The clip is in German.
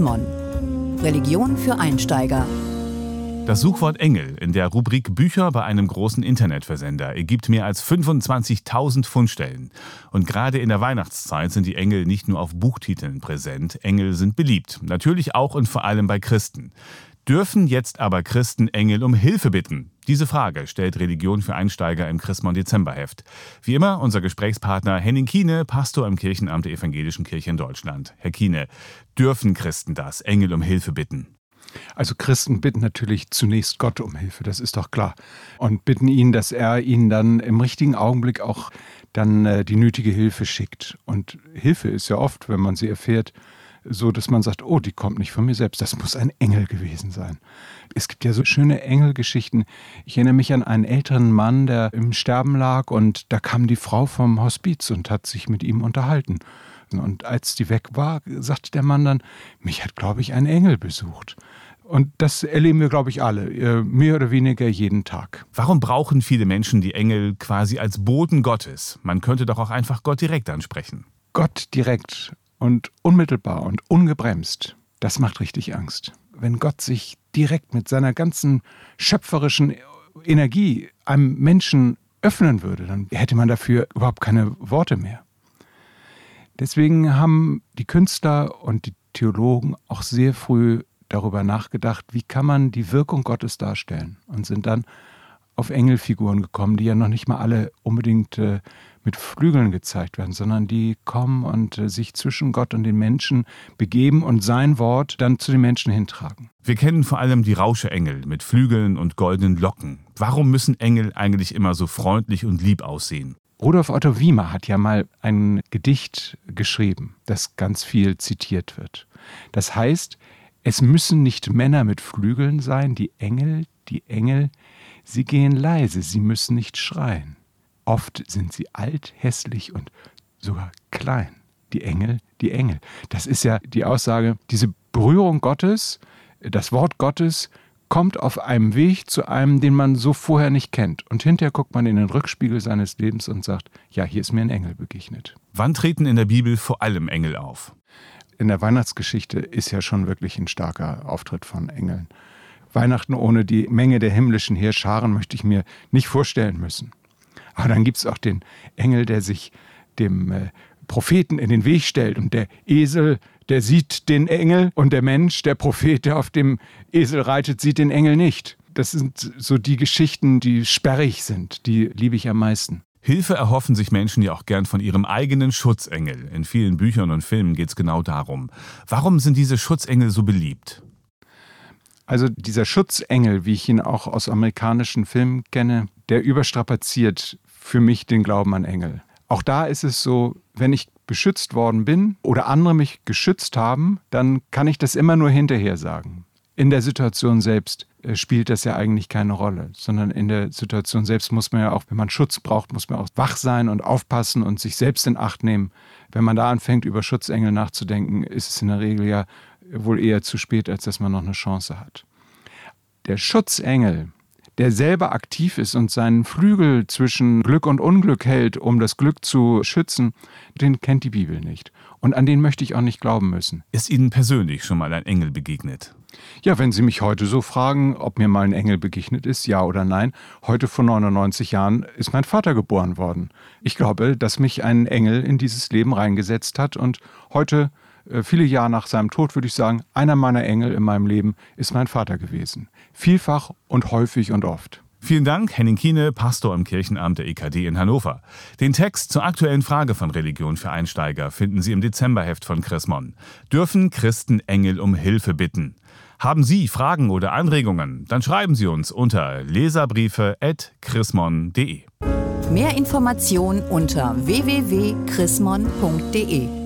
Mon. Religion für Einsteiger. Das Suchwort Engel in der Rubrik Bücher bei einem großen Internetversender ergibt mehr als 25.000 Fundstellen. Und gerade in der Weihnachtszeit sind die Engel nicht nur auf Buchtiteln präsent, Engel sind beliebt, natürlich auch und vor allem bei Christen. Dürfen jetzt aber Christen Engel um Hilfe bitten? Diese Frage stellt Religion für Einsteiger im Chrismon Dezemberheft. Wie immer unser Gesprächspartner Henning Kiene, Pastor im Kirchenamt der Evangelischen Kirche in Deutschland. Herr Kiene, dürfen Christen das, Engel um Hilfe bitten? Also Christen bitten natürlich zunächst Gott um Hilfe, das ist doch klar. Und bitten ihn, dass er ihnen dann im richtigen Augenblick auch dann äh, die nötige Hilfe schickt. Und Hilfe ist ja oft, wenn man sie erfährt, so dass man sagt, oh, die kommt nicht von mir selbst, das muss ein Engel gewesen sein. Es gibt ja so schöne Engelgeschichten. Ich erinnere mich an einen älteren Mann, der im Sterben lag und da kam die Frau vom Hospiz und hat sich mit ihm unterhalten. Und als die weg war, sagte der Mann dann, mich hat, glaube ich, ein Engel besucht. Und das erleben wir, glaube ich, alle, äh, mehr oder weniger jeden Tag. Warum brauchen viele Menschen die Engel quasi als Boten Gottes? Man könnte doch auch einfach Gott direkt ansprechen. Gott direkt und unmittelbar und ungebremst, das macht richtig Angst. Wenn Gott sich direkt mit seiner ganzen schöpferischen Energie einem Menschen öffnen würde, dann hätte man dafür überhaupt keine Worte mehr. Deswegen haben die Künstler und die Theologen auch sehr früh darüber nachgedacht, wie kann man die Wirkung Gottes darstellen und sind dann auf Engelfiguren gekommen, die ja noch nicht mal alle unbedingt äh, mit Flügeln gezeigt werden, sondern die kommen und äh, sich zwischen Gott und den Menschen begeben und sein Wort dann zu den Menschen hintragen. Wir kennen vor allem die Rauscheengel mit Flügeln und goldenen Locken. Warum müssen Engel eigentlich immer so freundlich und lieb aussehen? Rudolf Otto Wiemer hat ja mal ein Gedicht geschrieben, das ganz viel zitiert wird. Das heißt, es müssen nicht Männer mit Flügeln sein, die Engel, die Engel, Sie gehen leise, sie müssen nicht schreien. Oft sind sie alt, hässlich und sogar klein. Die Engel, die Engel. Das ist ja die Aussage, diese Berührung Gottes, das Wort Gottes kommt auf einem Weg zu einem, den man so vorher nicht kennt. Und hinterher guckt man in den Rückspiegel seines Lebens und sagt, ja, hier ist mir ein Engel begegnet. Wann treten in der Bibel vor allem Engel auf? In der Weihnachtsgeschichte ist ja schon wirklich ein starker Auftritt von Engeln. Weihnachten ohne die Menge der himmlischen Heerscharen möchte ich mir nicht vorstellen müssen. Aber dann gibt es auch den Engel, der sich dem äh, Propheten in den Weg stellt und der Esel, der sieht den Engel und der Mensch, der Prophet, der auf dem Esel reitet, sieht den Engel nicht. Das sind so die Geschichten, die sperrig sind, die liebe ich am meisten. Hilfe erhoffen sich Menschen ja auch gern von ihrem eigenen Schutzengel. In vielen Büchern und Filmen geht es genau darum. Warum sind diese Schutzengel so beliebt? Also dieser Schutzengel, wie ich ihn auch aus amerikanischen Filmen kenne, der überstrapaziert für mich den Glauben an Engel. Auch da ist es so, wenn ich beschützt worden bin oder andere mich geschützt haben, dann kann ich das immer nur hinterher sagen. In der Situation selbst spielt das ja eigentlich keine Rolle, sondern in der Situation selbst muss man ja auch, wenn man Schutz braucht, muss man auch wach sein und aufpassen und sich selbst in Acht nehmen. Wenn man da anfängt, über Schutzengel nachzudenken, ist es in der Regel ja wohl eher zu spät, als dass man noch eine Chance hat. Der Schutzengel, der selber aktiv ist und seinen Flügel zwischen Glück und Unglück hält, um das Glück zu schützen, den kennt die Bibel nicht. Und an den möchte ich auch nicht glauben müssen. Ist Ihnen persönlich schon mal ein Engel begegnet? Ja, wenn Sie mich heute so fragen, ob mir mal ein Engel begegnet ist, ja oder nein, heute vor 99 Jahren ist mein Vater geboren worden. Ich glaube, dass mich ein Engel in dieses Leben reingesetzt hat und heute äh, viele Jahre nach seinem Tod würde ich sagen, einer meiner Engel in meinem Leben ist mein Vater gewesen. Vielfach und häufig und oft. Vielen Dank, Henning Kiene, Pastor im Kirchenamt der EKD in Hannover. Den Text zur aktuellen Frage von Religion für Einsteiger finden Sie im Dezemberheft von Chrismon. Dürfen Christen Engel um Hilfe bitten? Haben Sie Fragen oder Anregungen? Dann schreiben Sie uns unter leserbriefe.chrismon.de. Mehr Informationen unter www.chrismon.de